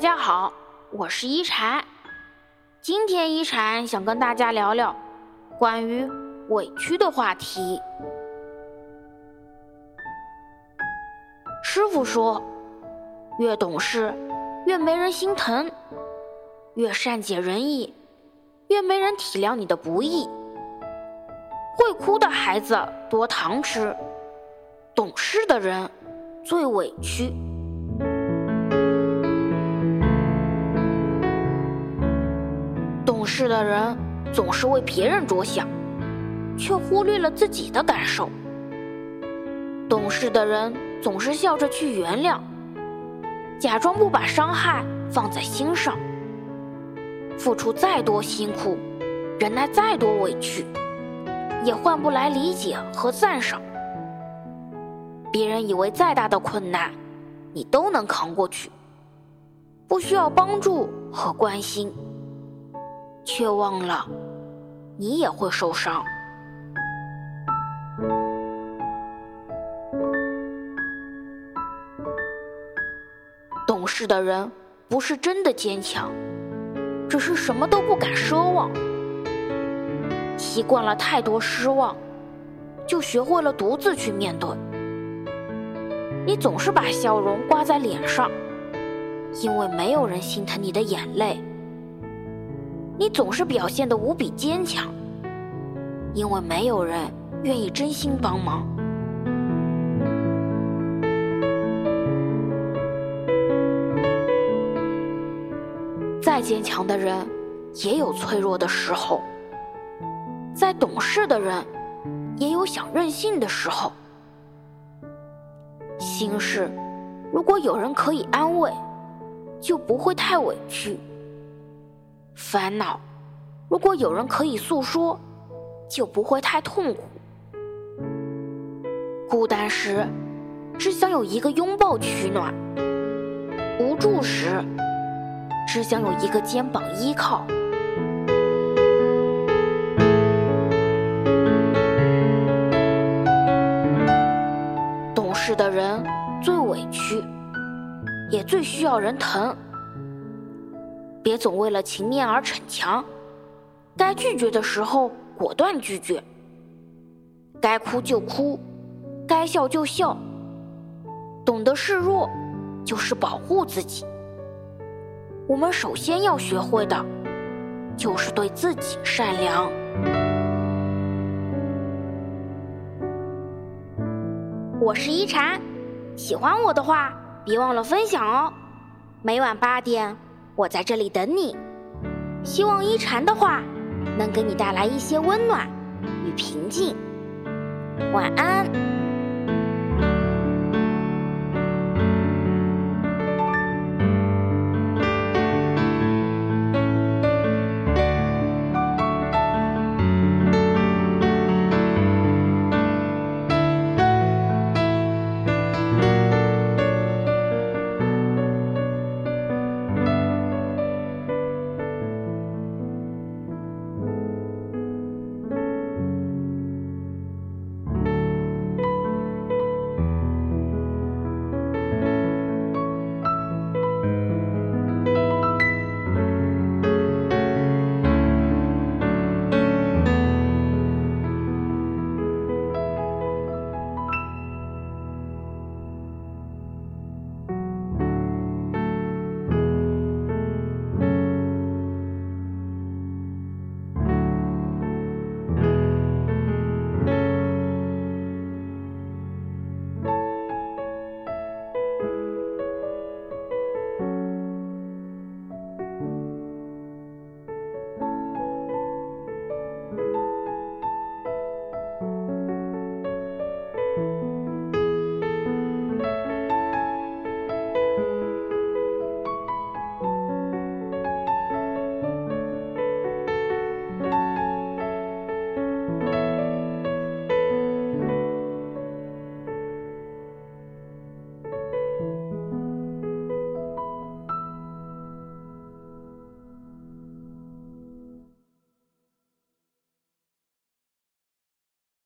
大家好，我是一禅。今天一禅想跟大家聊聊关于委屈的话题。师傅说，越懂事，越没人心疼；越善解人意，越没人体谅你的不易。会哭的孩子多糖吃，懂事的人最委屈。懂事的人总是为别人着想，却忽略了自己的感受。懂事的人总是笑着去原谅，假装不把伤害放在心上。付出再多辛苦，忍耐再多委屈，也换不来理解和赞赏。别人以为再大的困难，你都能扛过去，不需要帮助和关心。却忘了，你也会受伤。懂事的人不是真的坚强，只是什么都不敢奢望。习惯了太多失望，就学会了独自去面对。你总是把笑容挂在脸上，因为没有人心疼你的眼泪。你总是表现的无比坚强，因为没有人愿意真心帮忙。再坚强的人，也有脆弱的时候；再懂事的人，也有想任性的时候。心事，如果有人可以安慰，就不会太委屈。烦恼，如果有人可以诉说，就不会太痛苦。孤单时，只想有一个拥抱取暖；无助时，只想有一个肩膀依靠。懂事的人最委屈，也最需要人疼。别总为了情面而逞强，该拒绝的时候果断拒绝，该哭就哭，该笑就笑，懂得示弱就是保护自己。我们首先要学会的，就是对自己善良。我是一禅，喜欢我的话，别忘了分享哦。每晚八点。我在这里等你，希望一禅的话能给你带来一些温暖与平静。晚安。